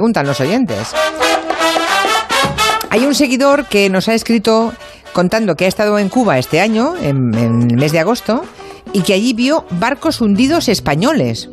preguntan los oyentes. Hay un seguidor que nos ha escrito contando que ha estado en Cuba este año, en, el mes de agosto, y que allí vio barcos hundidos españoles.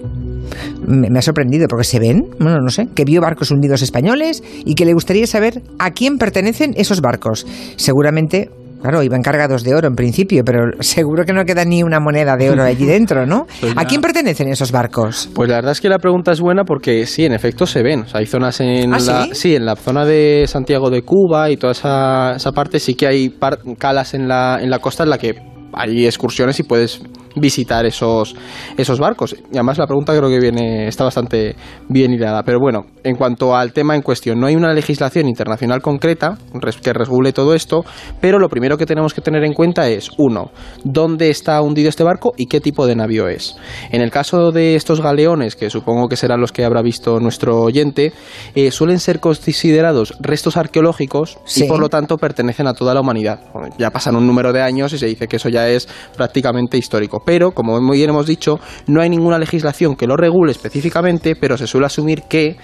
Me, me ha sorprendido porque se ven, bueno, no sé, que vio barcos hundidos españoles y que le gustaría saber a quién pertenecen esos barcos. Seguramente Claro, iban cargados de oro en principio, pero seguro que no queda ni una moneda de oro allí dentro, ¿no? Pues ¿A quién pertenecen esos barcos? Pues la verdad es que la pregunta es buena porque sí, en efecto se ven. O sea, hay zonas en ¿Ah, la, sí? en la zona de Santiago de Cuba y toda esa, esa parte sí que hay par- calas en la, en la costa en la que hay excursiones y puedes visitar esos, esos barcos. Y además la pregunta creo que viene está bastante bien hilada. Pero bueno, en cuanto al tema en cuestión, no hay una legislación internacional concreta que regule todo esto, pero lo primero que tenemos que tener en cuenta es, uno, dónde está hundido este barco y qué tipo de navío es. En el caso de estos galeones, que supongo que serán los que habrá visto nuestro oyente, eh, suelen ser considerados restos arqueológicos Sí. y por lo tanto pertenecen a toda la humanidad. Ya pasan un número de años y se dice que eso ya es prácticamente histórico. Pero, como muy bien hemos dicho, no hay ninguna legislación que lo regule específicamente, pero se suele asumir que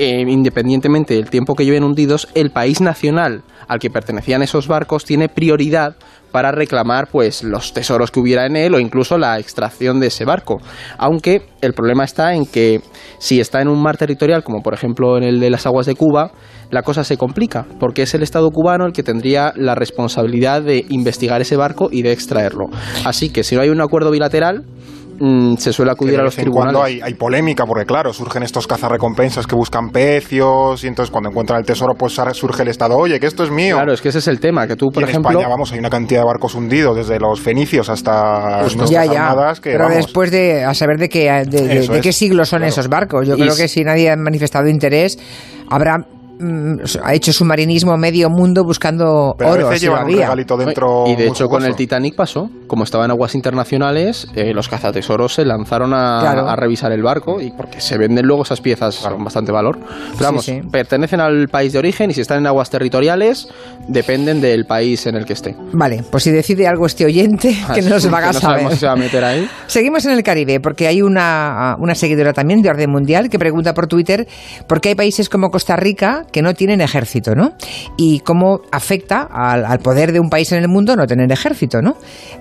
eh, independientemente del tiempo que lleven hundidos, el país nacional al que pertenecían esos barcos tiene prioridad para reclamar pues los tesoros que hubiera en él o incluso la extracción de ese barco. Aunque el problema está en que si está en un mar territorial, como por ejemplo en el de las aguas de Cuba, la cosa se complica, porque es el Estado cubano el que tendría la responsabilidad de investigar ese barco y de extraerlo. Así que si no hay un acuerdo bilateral, mm, se suele acudir a los vez en cuando tribunales. hay, hay polémica, porque claro, surgen estos cazarrecompensas que buscan pecios, y entonces cuando encuentran el tesoro, pues surge el Estado, oye, que esto es mío. Claro, es que ese es el tema, que tú, Y por en ejemplo... España, vamos, hay una cantidad de barcos hundidos, desde los fenicios hasta Justo. nuestras ya, ya. armadas, que Pero vamos, después de a saber de qué, de, qué siglo son claro. esos barcos. Yo Y creo que si nadie ha manifestado interés, habrá mm, ha hecho submarinismo medio mundo buscando pero a oro. veces si lo llevan un regalito dentro y de hecho con el. Titanic pasó, como estaba en aguas internacionales, eh, los cazatesoros se lanzaron a, Claro. a revisar el barco y porque se venden luego esas piezas con bastante valor. Pero vamos, sí. pertenecen al país de origen y si están en aguas territoriales dependen del país en el que esté. Vale, pues si decide algo este oyente, que nos no sabemos saber. si se va a meter ahí. Seguimos en el Caribe, porque hay una, una seguidora también de orden mundial que pregunta por Twitter por qué hay países como Costa Rica que no tienen ejército, ¿no? Y cómo afecta al, al poder de un país en el mundo no tener ejército, ¿no?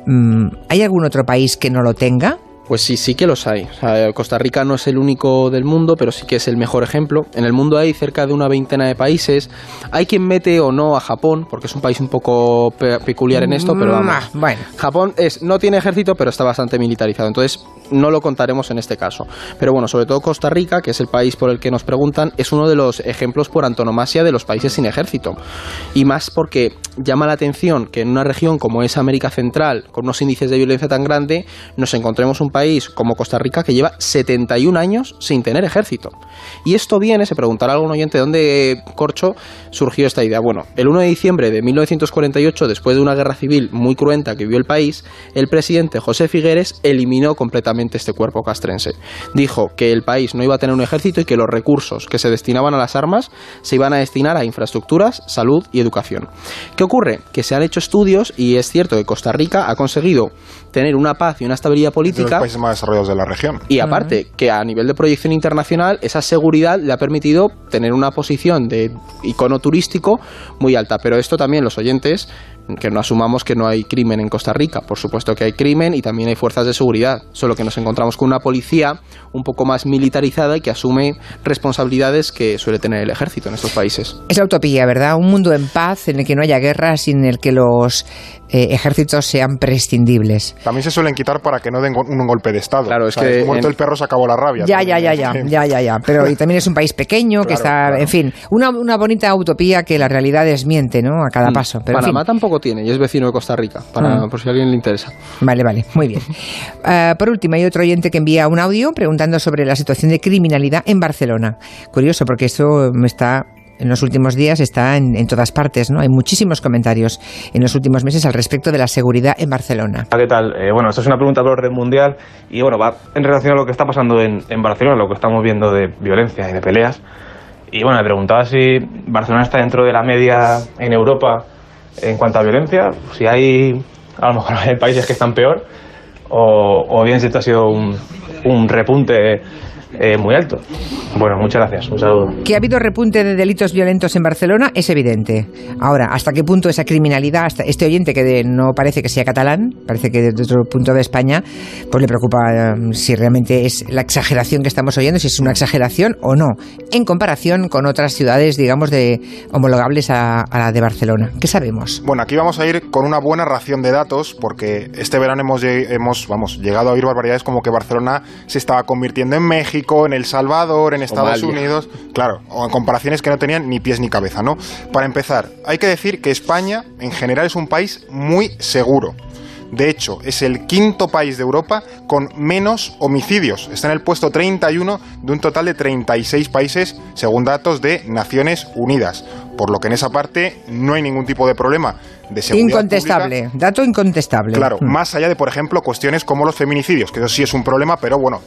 Mm, ¿Hay algún otro país que no lo tenga? Pues sí, sí que los hay. O sea, Costa Rica no es el único del mundo, pero sí que es el mejor ejemplo. En el mundo hay cerca de una veintena de países. Hay quien mete o no a Japón, porque es un país un poco pe- peculiar en esto, pero vamos. ah, bueno. Japón es, no tiene ejército, pero está bastante militarizado. Entonces, no lo contaremos en este caso. Pero bueno, sobre todo Costa Rica, que es el país por el que nos preguntan, es uno de los ejemplos por antonomasia de los países sin ejército. Y más porque llama la atención que en una región como es América Central, con unos índices de violencia tan grande, nos encontremos un país como Costa Rica que lleva 71 años sin tener ejército. Y esto viene, se preguntará algún oyente de dónde, Corcho, surgió esta idea. Bueno, el 1 de diciembre de 1948, después de una guerra civil muy cruenta que vivió el país, el presidente José Figueres eliminó completamente este cuerpo castrense. Dijo que el país no iba a tener un ejército y que los recursos que se destinaban a las armas se iban a destinar a infraestructuras, salud y educación. ¿Qué ocurre? Que se han hecho estudios y es cierto que Costa Rica ha conseguido tener una paz y una estabilidad política países más desarrollados de la región. y aparte, que a nivel de proyección internacional, esa seguridad le ha permitido tener una posición de icono turístico muy alta. Pero esto también los oyentes, que no asumamos que no hay crimen en Costa Rica. Por supuesto que hay crimen y también hay fuerzas de seguridad. Solo que nos encontramos con una policía un poco más militarizada y que asume responsabilidades que suele tener el ejército en estos países. Es la utopía, ¿verdad? Un mundo en paz en el que no haya guerras y en el que los eh, ejércitos sean prescindibles. También se suelen quitar para que no den un golpe de Estado. Claro, es O sea, que Muerto en- el perro se acabó la rabia. Ya, ya, ya, ya, ya, ya, ya. Pero y también es un país pequeño que Claro, está, claro. en fin, una, una bonita utopía que la realidad desmiente, ¿no? A cada Mm. paso. Pero en Panamá fin. tampoco tiene y es vecino de Costa Rica, para, Mm. por si a alguien le interesa. Vale, vale, muy bien. Ah, por último, hay otro oyente que envía un audio preguntando sobre la situación de criminalidad en Barcelona. Curioso, porque esto está en los últimos días está en, en todas partes, ¿no? Hay muchísimos comentarios en los últimos meses al respecto de la seguridad en Barcelona. ¿Qué tal? Eh, bueno, esta es una pregunta por orden mundial y bueno, va en relación a lo que está pasando en, en Barcelona, lo que estamos viendo de violencia y de peleas. Y bueno, me preguntaba si Barcelona está dentro de la media en Europa en cuanto a violencia, si hay, a lo mejor hay países que están peor, o, o bien si esto ha sido un, un repunte eh, muy altos. Bueno, muchas gracias. Un saludo. Que ha habido repunte de delitos violentos en Barcelona es evidente. Ahora, ¿hasta qué punto esa criminalidad, hasta este oyente que no parece que sea catalán, parece que desde otro punto de España, pues le preocupa um, si realmente es la exageración que estamos oyendo, si es una exageración o no, en comparación con otras ciudades, digamos, de homologables a, a la de Barcelona. ¿Qué sabemos? Bueno, aquí vamos a ir con una buena ración de datos, porque este verano hemos, hemos vamos, llegado a oír barbaridades como que Barcelona se estaba convirtiendo en México, en El Salvador, en Estados Unidos, claro, o en comparaciones que no tenían ni pies ni cabeza, ¿no? Para empezar, hay que decir que España en general es un país muy seguro. De hecho, es el quinto país de Europa con menos homicidios. Está en el puesto 31 de un total de 36 países, según datos de Naciones Unidas. Por lo que en esa parte no hay ningún tipo de problema de seguridad. Incontestable, dato incontestable. Claro, mm. más allá de, por ejemplo, cuestiones como los feminicidios, que eso sí es un problema, pero bueno,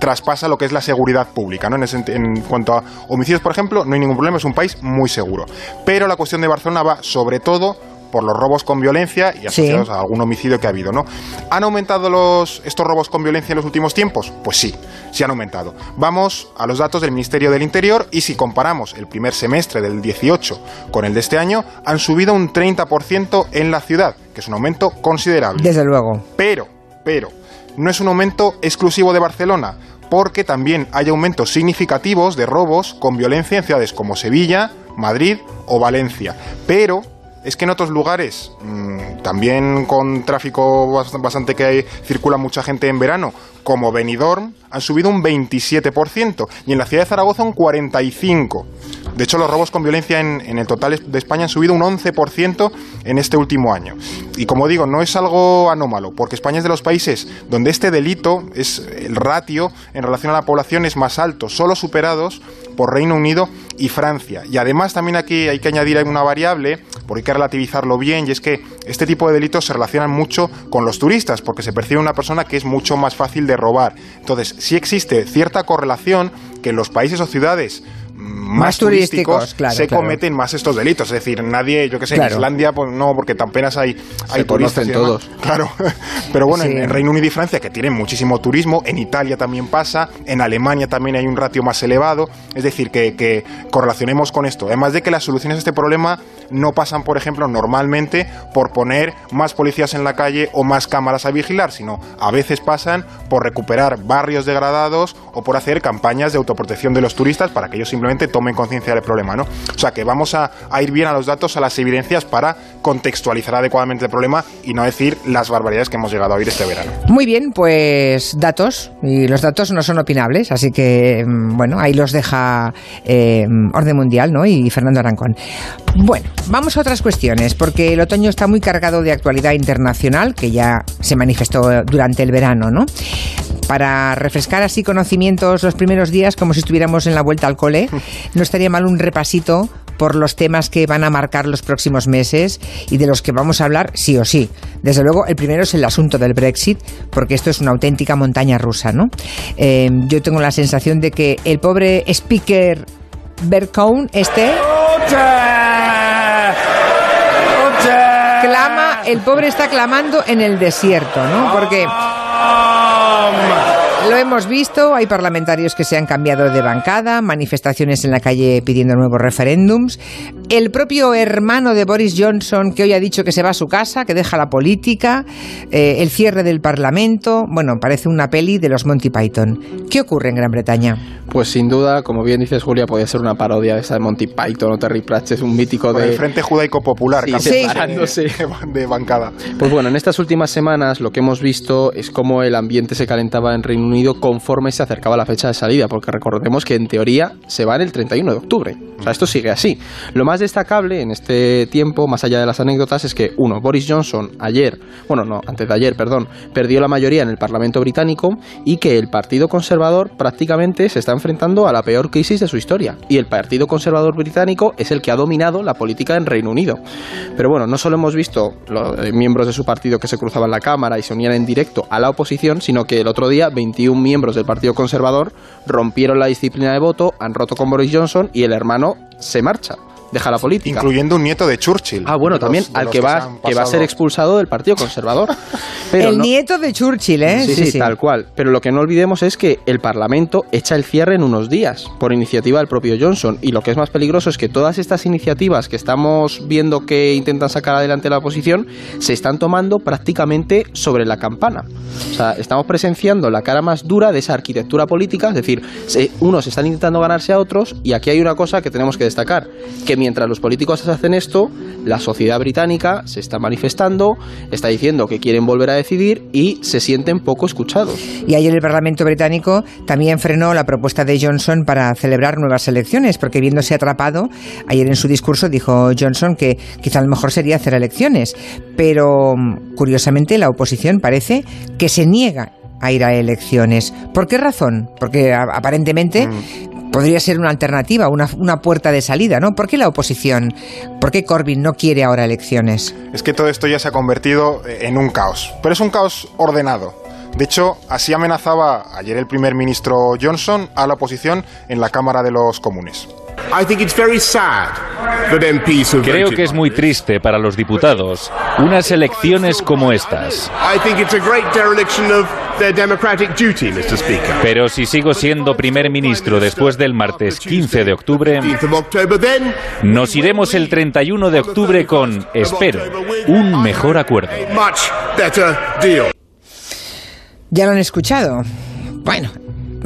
traspasa lo que es la seguridad pública. ¿no? En, en cuanto a homicidios, por ejemplo, no hay ningún problema, es un país muy seguro. Pero la cuestión de Barcelona va sobre todo por los robos con violencia y asociados a algún homicidio que ha habido, ¿no? ¿Han aumentado los, estos robos con violencia en los últimos tiempos? Pues sí, sí han aumentado. Vamos a los datos del Ministerio del Interior y si comparamos el primer semestre del 18 con el de este año, han subido un 30% en la ciudad, que es un aumento considerable. Desde luego. Pero, pero, no es un aumento exclusivo de Barcelona, porque también hay aumentos significativos de robos con violencia en ciudades como Sevilla, Madrid o Valencia. Pero es que en otros lugares, mm, también con tráfico bastante que hay, circula mucha gente en verano, como Benidorm, han subido un 27% y en la ciudad de Zaragoza un 45%. De hecho, los robos con violencia en, el total de España han subido un 11% en este último año. Y como digo, no es algo anómalo, porque España es de los países donde este delito, es el ratio en relación a la población es más alto, solo superados por Reino Unido y Francia. Y además también aquí hay que añadir una variable, porque hay que relativizarlo bien, y es que este tipo de delitos se relacionan mucho con los turistas, porque se percibe una persona que es mucho más fácil de robar. Entonces, sí existe cierta correlación que en los países o ciudades más, turísticos, se cometen más estos delitos. Es decir, nadie, yo que sé, en Islandia, pues no, porque tan apenas hay, hay turistas. todos. Claro. Pero bueno, en, Reino Unido y Francia, que tienen muchísimo turismo, en Italia también pasa, en Alemania también hay un ratio más elevado. Es decir, que, que correlacionemos con esto. Además de que las soluciones a este problema no pasan, por ejemplo, normalmente por poner más policías en la calle o más cámaras a vigilar, sino a veces pasan por recuperar barrios degradados o por hacer campañas de autoprotección de los turistas para que ellos simplemente tomen conciencia del problema, ¿no? O sea que vamos a, ir bien a los datos, a las evidencias para contextualizar adecuadamente el problema y no decir las barbaridades que hemos llegado a oír este verano. Muy bien, pues datos, y los datos no son opinables, así que, mm, bueno, ahí los deja eh, Orden Mundial, ¿no? Y Fernando Arancón. Bueno, vamos a otras cuestiones, porque el otoño está muy cargado de actualidad internacional, que ya se manifestó durante el verano, ¿no? Para refrescar así conocimientos los primeros días, como si estuviéramos en la vuelta al cole, no estaría mal un repasito por los temas que van a marcar los próximos meses y de los que vamos a hablar sí o sí. Desde luego, el primero es el asunto del Brexit, porque esto es una auténtica montaña rusa, ¿no? Eh, yo tengo la sensación de que el pobre speaker Berkone este... Clama, el pobre está clamando en el desierto, ¿no? Porque... Lo hemos visto, hay parlamentarios que se han cambiado de bancada, manifestaciones en la calle pidiendo nuevos referéndums. El propio hermano de Boris Johnson, que hoy ha dicho que se va a su casa, que deja la política, eh, el cierre del Parlamento. Bueno, parece una peli de los Monty Python. ¿Qué ocurre en Gran Bretaña? Pues sin duda, como bien dices Julia, puede ser una parodia de esa de Monty Python o Terry Pratchett, un mítico de... el Frente Judaico Popular, sí, de bancada. Pues bueno, en estas últimas semanas lo que hemos visto es cómo el ambiente se calentaba en Reino Unido conforme se acercaba la fecha de salida, porque recordemos que en teoría se va en el 31 de octubre. O sea, esto sigue así. Lo más destacable en este tiempo, más allá de las anécdotas, es que, uno, Boris Johnson ayer, bueno, no, antes de ayer, perdón, perdió la mayoría en el Parlamento británico y que el Partido Conservador prácticamente se está enfrentando a la peor crisis de su historia. Y el Partido Conservador británico es el que ha dominado la política en Reino Unido. Pero bueno, no solo hemos visto los eh, miembros de su partido que se cruzaban la Cámara y se unían en directo a la oposición, sino que el otro día 21 miembros del Partido Conservador rompieron la disciplina de voto, han roto con Boris Johnson y el hermano se marcha deja la política. Incluyendo un nieto de Churchill. Ah, bueno, también al que va, que, va a ser expulsado del Partido Conservador. el nieto de Churchill, ¿eh? Sí sí, sí, tal cual. Pero lo que no olvidemos es que el Parlamento echa el cierre en unos días, por iniciativa del propio Johnson. Y lo que es más peligroso es que todas estas iniciativas que estamos viendo que intentan sacar adelante la oposición se están tomando prácticamente sobre la campana. O sea, estamos presenciando la cara más dura de esa arquitectura política, es decir, unos están intentando ganarse a otros y aquí hay una cosa que tenemos que destacar, que mientras los políticos hacen esto, la sociedad británica se está manifestando, está diciendo que quieren volver a decidir y se sienten poco escuchados. Y ayer el Parlamento británico también frenó la propuesta de Johnson para celebrar nuevas elecciones, porque viéndose atrapado, ayer en su discurso dijo Johnson que quizá lo mejor sería hacer elecciones, pero curiosamente la oposición parece que se niega a ir a elecciones. ¿Por qué razón? Porque aparentemente mm. Podría ser una alternativa, una, una, puerta de salida, ¿no? ¿Por qué la oposición? ¿Por qué Corbyn no quiere ahora elecciones? Es que todo esto ya se ha convertido en un caos, pero es un caos ordenado. De hecho, así amenazaba ayer el primer ministro Johnson a la oposición en la Cámara de los Comunes. Creo que es muy triste para los diputados unas elecciones como estas. Pero si sigo siendo primer ministro después del martes 15 de octubre, nos iremos el 31 de octubre con, espero, un mejor acuerdo. Ya lo han escuchado. Bueno,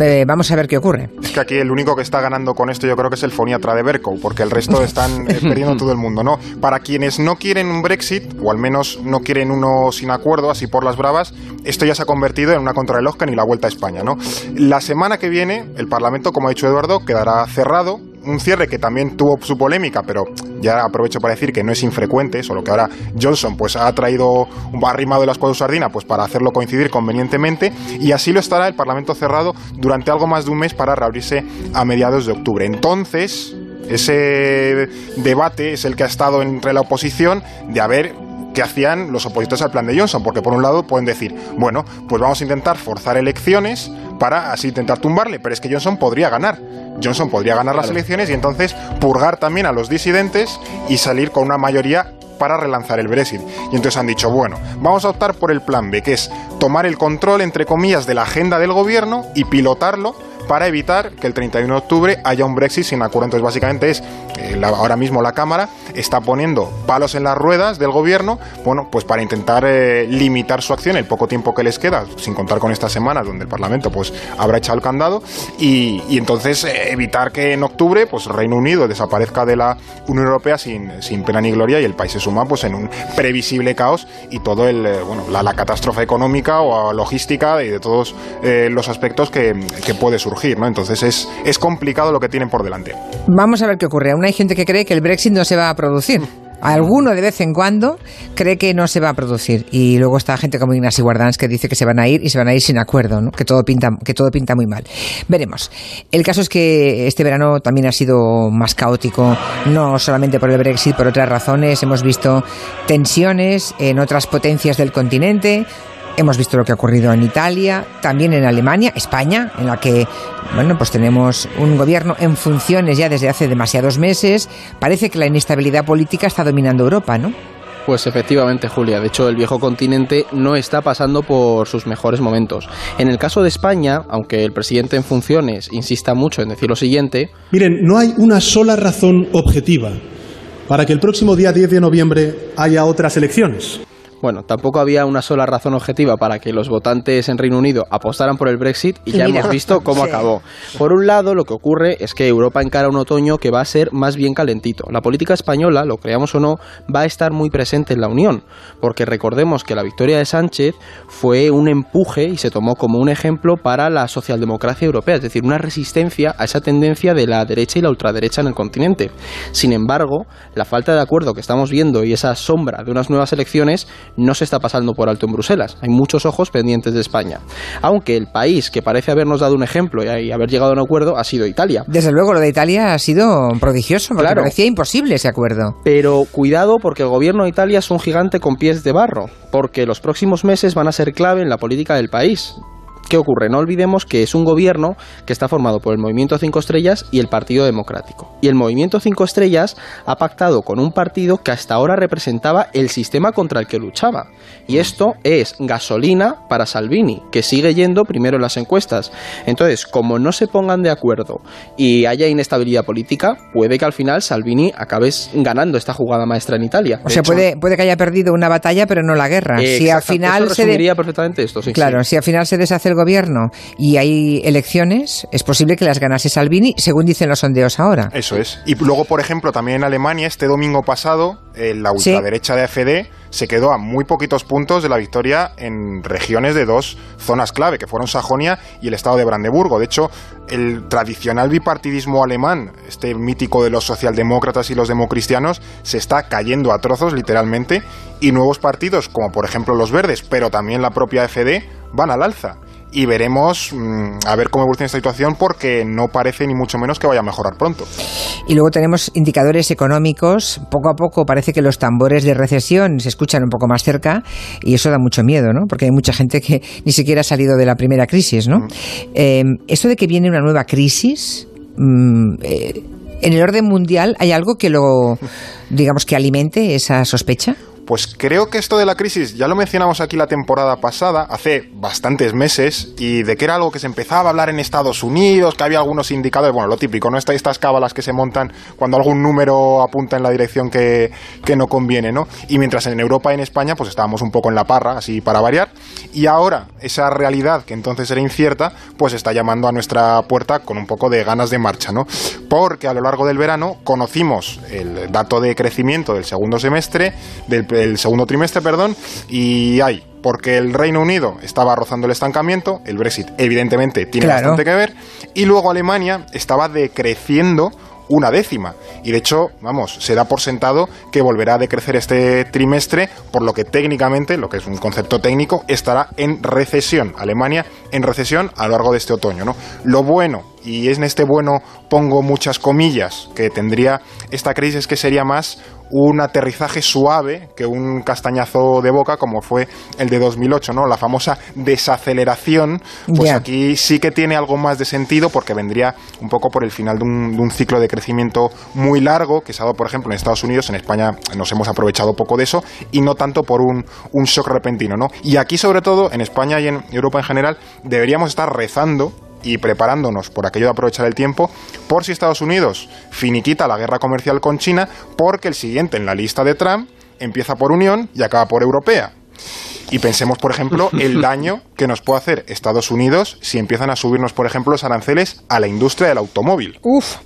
eh, vamos a ver qué ocurre. Es que aquí el único que está ganando con esto yo creo que es el foniatra de Berko, porque el resto están eh, perdiendo todo el mundo, ¿no? Para quienes no quieren un Brexit, o al menos no quieren uno sin acuerdo, así por las bravas, esto ya se ha convertido en una contrarreloj que ni la vuelta a España, ¿no? La semana que viene, el Parlamento, como ha dicho Eduardo, quedará cerrado un cierre que también tuvo su polémica, pero ya aprovecho para decir que no es infrecuente, solo que ahora Johnson pues ha traído un arrimado de las cuadras sardina pues para hacerlo coincidir convenientemente y así lo estará el Parlamento cerrado durante algo más de un mes para reabrirse a mediados de octubre. Entonces, ese debate es el que ha estado entre la oposición de haber que hacían los opositores al plan de Johnson, porque por un lado pueden decir, bueno, pues vamos a intentar forzar elecciones para así intentar tumbarle, pero es que Johnson podría ganar. Johnson podría ganar las elecciones y entonces purgar también a los disidentes y salir con una mayoría para relanzar el Brexit. Y entonces han dicho, bueno, vamos a optar por el plan B, que es tomar el control, entre comillas, de la agenda del gobierno y pilotarlo para evitar que el 31 de octubre haya un Brexit sin acuerdo. Entonces, básicamente es, eh, ahora mismo la Cámara está poniendo palos en las ruedas del gobierno, bueno, pues para intentar eh, limitar su acción el poco tiempo que les queda, sin contar con esta semana donde el Parlamento pues habrá echado el candado, y, entonces eh, evitar que en octubre pues Reino Unido desaparezca de la Unión Europea sin, sin pena ni gloria y el país se suma pues en un previsible caos y todo el, bueno, la, catástrofe económica o logística y de todos los aspectos que puede surgir. Entonces es, es complicado lo que tienen por delante. Vamos a ver qué ocurre. Aún hay gente que cree que el Brexit no se va a producir. Alguno de vez en cuando cree que no se va a producir y luego está gente como Ignacio Guardans que dice que se van a ir y se van a ir sin acuerdo, que todo pinta que todo pinta muy mal. Veremos. El caso es que este verano también ha sido más caótico, no solamente por el Brexit, por otras razones. Hemos visto tensiones en otras potencias del continente, Hemos visto lo que ha ocurrido en Italia, también en Alemania, España, en la que bueno, pues tenemos un gobierno en funciones ya desde hace demasiados meses. Parece que la inestabilidad política está dominando Europa, ¿no? Pues efectivamente, Julia. De hecho, el viejo continente no está pasando por sus mejores momentos. En el caso de España, aunque el presidente en funciones insista mucho en decir lo siguiente... Miren, no hay una sola razón objetiva para que el próximo día 10 de noviembre haya otras elecciones. Bueno, tampoco había una sola razón objetiva para que los votantes en Reino Unido apostaran por el Brexit y ya hemos visto cómo acabó. Por un lado, lo que ocurre es que Europa encara un otoño que va a ser más bien calentito. La política española, lo creamos o no, va a estar muy presente en la Unión, porque recordemos que la victoria de Sánchez fue un empuje y se tomó como un ejemplo para la socialdemocracia europea, es decir, una resistencia a esa tendencia de la derecha y la ultraderecha en el continente. Sin embargo, la falta de acuerdo que estamos viendo y esa sombra de unas nuevas elecciones no se está pasando por alto en Bruselas. Hay muchos ojos pendientes de España. Aunque el país que parece habernos dado un ejemplo y haber llegado a un acuerdo ha sido Italia. Desde luego, lo de Italia ha sido prodigioso, porque parecía imposible ese acuerdo. Pero cuidado porque el gobierno de Italia es un gigante con pies de barro, porque los próximos meses van a ser clave en la política del país. ¿Qué ocurre? No olvidemos que es un gobierno que está formado por el Movimiento Cinco Estrellas y el Partido Democrático. Y el Movimiento Cinco Estrellas ha pactado con un partido que hasta ahora representaba el sistema contra el que luchaba. Y esto es gasolina para Salvini, que sigue yendo primero en las encuestas. Entonces, como no se pongan de acuerdo y haya inestabilidad política, puede que al final Salvini acabe ganando esta jugada maestra en Italia. O sea, puede, puede que haya perdido una batalla, pero no la guerra. si al final eso se perfectamente esto, sí. Claro, si al final se deshace el gobierno y hay elecciones, es posible que las ganase Salvini, según dicen los sondeos ahora. Eso es. Y luego, por ejemplo, también en Alemania, este domingo pasado, la ultraderecha de AfD se quedó a muy poquitos puntos de la victoria en regiones de dos zonas clave, que fueron Sajonia y el estado de Brandeburgo. De hecho, el tradicional bipartidismo alemán, este mítico de los socialdemócratas y los democristianos, se está cayendo a trozos literalmente y nuevos partidos, como por ejemplo los verdes, pero también la propia FD, van al alza y veremos mm, a ver cómo evoluciona esta situación porque no parece ni mucho menos que vaya a mejorar pronto. Y luego tenemos indicadores económicos. Poco a poco parece que los tambores de recesión se escuchan un poco más cerca y eso da mucho miedo, ¿no? Porque hay mucha gente que ni siquiera ha salido de la primera crisis, ¿no? Mm. Eh, esto de que viene una nueva crisis... Mm, eh, ¿En el orden mundial hay algo que lo, digamos, que alimente esa sospecha? Pues creo que esto de la crisis ya lo mencionamos aquí la temporada pasada, hace bastantes meses, y de que era algo que se empezaba a hablar en Estados Unidos, que había algunos indicadores, bueno, lo típico, ¿no? Está estas cábalas que se montan cuando algún número apunta en la dirección que, que no conviene, ¿no? Y mientras en Europa y en España, pues estábamos un poco en la parra, así para variar, y ahora esa realidad que entonces era incierta, pues está llamando a nuestra puerta con un poco de ganas de marcha, ¿no? Porque a lo largo del verano conocimos el dato de crecimiento del segundo semestre, del el segundo trimestre, perdón, y hay porque el Reino Unido estaba rozando el estancamiento, el Brexit evidentemente tiene bastante que ver, y luego Alemania estaba decreciendo una décima. Y de hecho, vamos, se da por sentado que volverá a decrecer este trimestre, por lo que técnicamente, lo que es un concepto técnico, estará en recesión. Alemania en recesión a lo largo de este otoño. ¿no? Lo bueno, y en este bueno pongo muchas comillas, que tendría esta crisis que sería más un aterrizaje suave que un castañazo de boca como fue el de 2008, ¿no? La famosa desaceleración, pues aquí sí que tiene algo más de sentido porque vendría un poco por el final de un, ciclo de crecimiento muy largo que se ha dado, por ejemplo, en Estados Unidos, en España nos hemos aprovechado poco de eso y no tanto por un, un shock repentino, ¿no? Y aquí sobre todo, en España y en Europa en general, deberíamos estar rezando y preparándonos por aquello de aprovechar el tiempo, por si Estados Unidos finiquita la guerra comercial con China, porque el siguiente en la lista de Trump empieza por Unión y acaba por Europea. Y pensemos, por ejemplo, el daño que nos puede hacer Estados Unidos si empiezan a subirnos, por ejemplo, los aranceles a la industria del automóvil. Uf,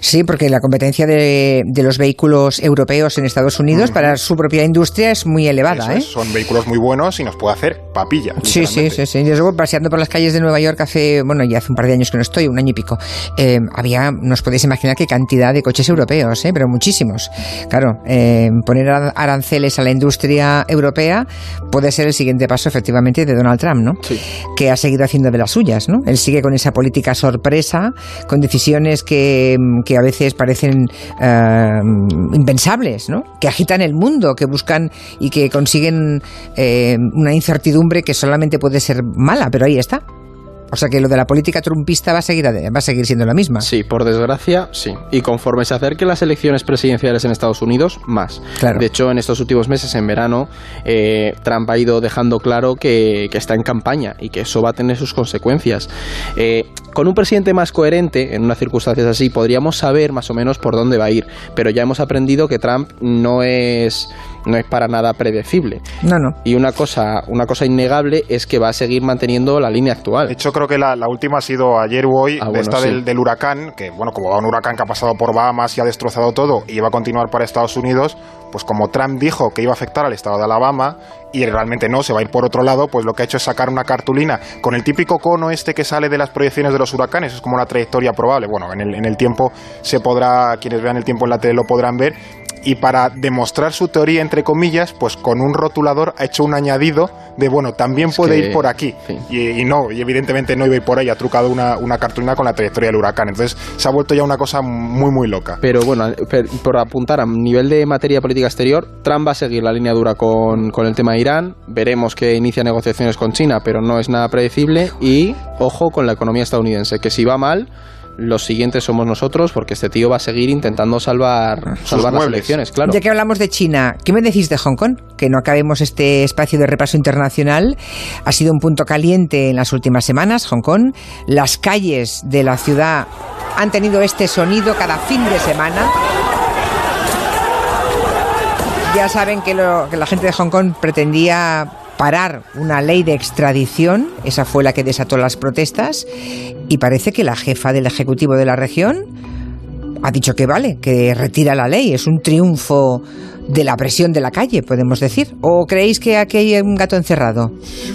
Sí, porque la competencia de, los vehículos europeos en Estados Unidos para su propia industria es muy elevada. ¿eh? Son vehículos muy buenos y nos puede hacer papilla. Sí, sí, sí, sí. Yo paseando por las calles de Nueva York hace, bueno, ya hace un par de años que no estoy, un año y pico, eh, había, nos podéis imaginar qué cantidad de coches europeos, ¿eh? pero muchísimos. Claro, eh, poner aranceles a la industria europea puede ser el siguiente paso, efectivamente, de Donald Trump, ¿no? Sí. Que ha seguido haciendo de las suyas, ¿no? Él sigue con esa política sorpresa, con decisiones que que, a veces parecen eh, impensables, ¿no? que agitan el mundo, que buscan y que consiguen eh, una incertidumbre que solamente puede ser mala, pero ahí está. O sea que lo de la política trumpista va a seguir, va a seguir siendo la misma. Sí, por desgracia, sí. Y conforme se acerquen las elecciones presidenciales en Estados Unidos, más. Claro. De hecho, en estos últimos meses, en verano, eh, Trump ha ido dejando claro que, está en campaña y que eso va a tener sus consecuencias. Eh, con un presidente más coherente, en unas circunstancias así, podríamos saber más o menos por dónde va a ir. Pero ya hemos aprendido que Trump no es no es para nada predecible. No, no. Y una cosa, una cosa innegable es que va a seguir manteniendo la línea actual. De hecho, creo que la, última ha sido ayer o hoy, ah, esta del, huracán, que bueno, como va un huracán que ha pasado por Bahamas y ha destrozado todo y va a continuar para Estados Unidos, pues como Trump dijo que iba a afectar al estado de Alabama y realmente no, se va a ir por otro lado, pues lo que ha hecho es sacar una cartulina con el típico cono este que sale de las proyecciones de los huracanes, es como la trayectoria probable. Bueno, en el, en el tiempo se podrá, quienes vean el tiempo en la tele lo podrán ver, y para demostrar su teoría, entre comillas, pues con un rotulador ha hecho un añadido de, bueno, también puede ir por aquí. Y, no, y evidentemente no iba a ir por ahí, ha trucado una, una cartulina con la trayectoria del huracán. Entonces se ha vuelto ya una cosa muy, muy loca. Pero bueno, por apuntar a nivel de materia política exterior, Trump va a seguir la línea dura con, con el tema de Irán. Veremos que inicia negociaciones con China, pero no es nada predecible. Y ojo con la economía estadounidense, que si va mal los siguientes somos nosotros, porque este tío va a seguir intentando salvar, salvar las elecciones, claro. Ya que hablamos de China, ¿qué me decís de Hong Kong? Que no acabemos este espacio de repaso internacional. Ha sido un punto caliente en las últimas semanas, Hong Kong. Las calles de la ciudad han tenido este sonido cada fin de semana. Ya saben que, que la gente de Hong Kong pretendía parar una ley de extradición, esa fue la que desató las protestas, y parece que la jefa del Ejecutivo de la región ha dicho que vale, que retira la ley, es un triunfo de la presión de la calle, podemos decir? ¿O creéis que aquí hay un gato encerrado?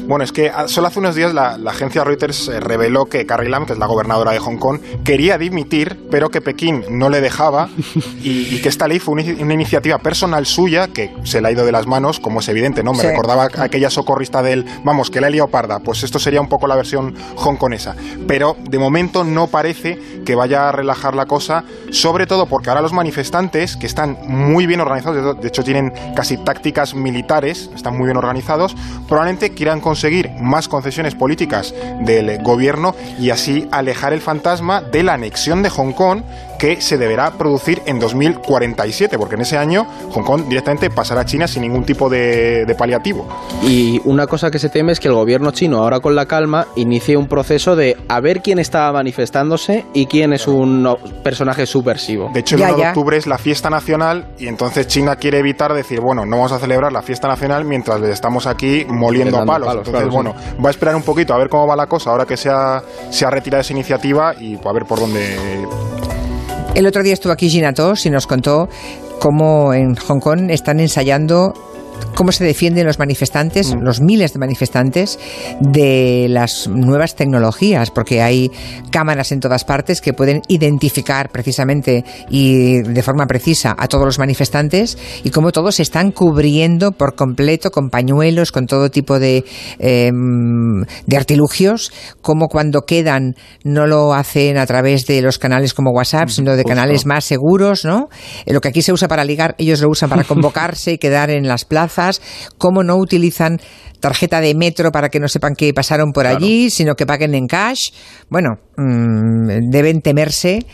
Bueno, es que solo hace unos días la, agencia Reuters eh, reveló que Carrie Lam, que es la gobernadora de Hong Kong, quería dimitir, pero que Pekín no le dejaba y, que esta ley fue una, iniciativa personal suya que se le ha ido de las manos, como es evidente, ¿no? Me recordaba aquella socorrista del, vamos, que la he liado parda. Pues esto sería un poco la versión hongkonesa. Pero de momento no parece que vaya a relajar la cosa, sobre todo porque ahora los manifestantes, que están muy bien organizados, de hecho tienen casi tácticas militares, están muy bien organizados, probablemente quieran conseguir más concesiones políticas del gobierno y así alejar el fantasma de la anexión de Hong Kong que se deberá producir en 2047, porque en ese año Hong Kong directamente pasará a China sin ningún tipo de, paliativo. Y una cosa que se teme es que el gobierno chino, ahora con la calma, inicie un proceso de a ver quién estaba manifestándose y quién es un personaje subversivo. De hecho, el 1 de octubre es la fiesta nacional y entonces China quiere evitar decir, bueno, no vamos a celebrar la fiesta nacional mientras estamos aquí moliendo a palos. entonces, bueno, va a esperar un poquito a ver cómo va la cosa ahora que se ha, se ha retirado esa iniciativa y a ver por dónde el otro día estuvo aquí Gina Tos y nos contó cómo en Hong Kong están ensayando cómo se defienden los manifestantes, mm. los miles de manifestantes, de las nuevas tecnologías, porque hay cámaras en todas partes que pueden identificar precisamente y de forma precisa a todos los manifestantes y cómo todos se están cubriendo por completo con pañuelos, con todo tipo de, em, de artilugios, como cuando quedan no lo hacen a través de los canales como WhatsApp, mm, sino de canales más seguros, ¿no? Eh, lo que aquí se usa para ligar, ellos lo usan para convocarse y quedar en las plazas cómo no utilizan tarjeta de metro para que no sepan que pasaron por allí, sino que paguen en cash. Bueno, mm, deben temerse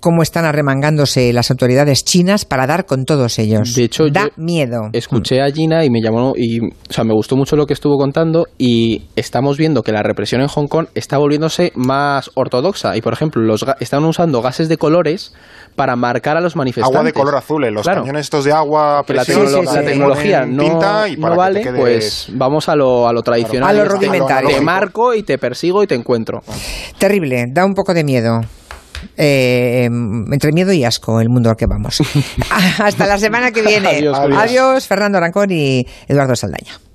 cómo están arremangándose las autoridades chinas para dar con todos ellos. De hecho, da miedo. Escuché a Gina y me llamó y, o sea, me gustó mucho lo que estuvo contando y estamos viendo que la represión en Hong Kong está volviéndose más ortodoxa y, por ejemplo, los están usando gases de colores para marcar a los manifestantes. Agua de color azul, los cañones estos de agua, la, tecnología no, vale, pues vamos a lo, a lo tradicional. A lo rudimentario. Te marco y te persigo y te encuentro. Terrible, da un poco de miedo. Eh, entre miedo y asco el mundo al que vamos. Hasta la semana que viene. Adiós, Fernando Arancón y Eduardo Saldaña.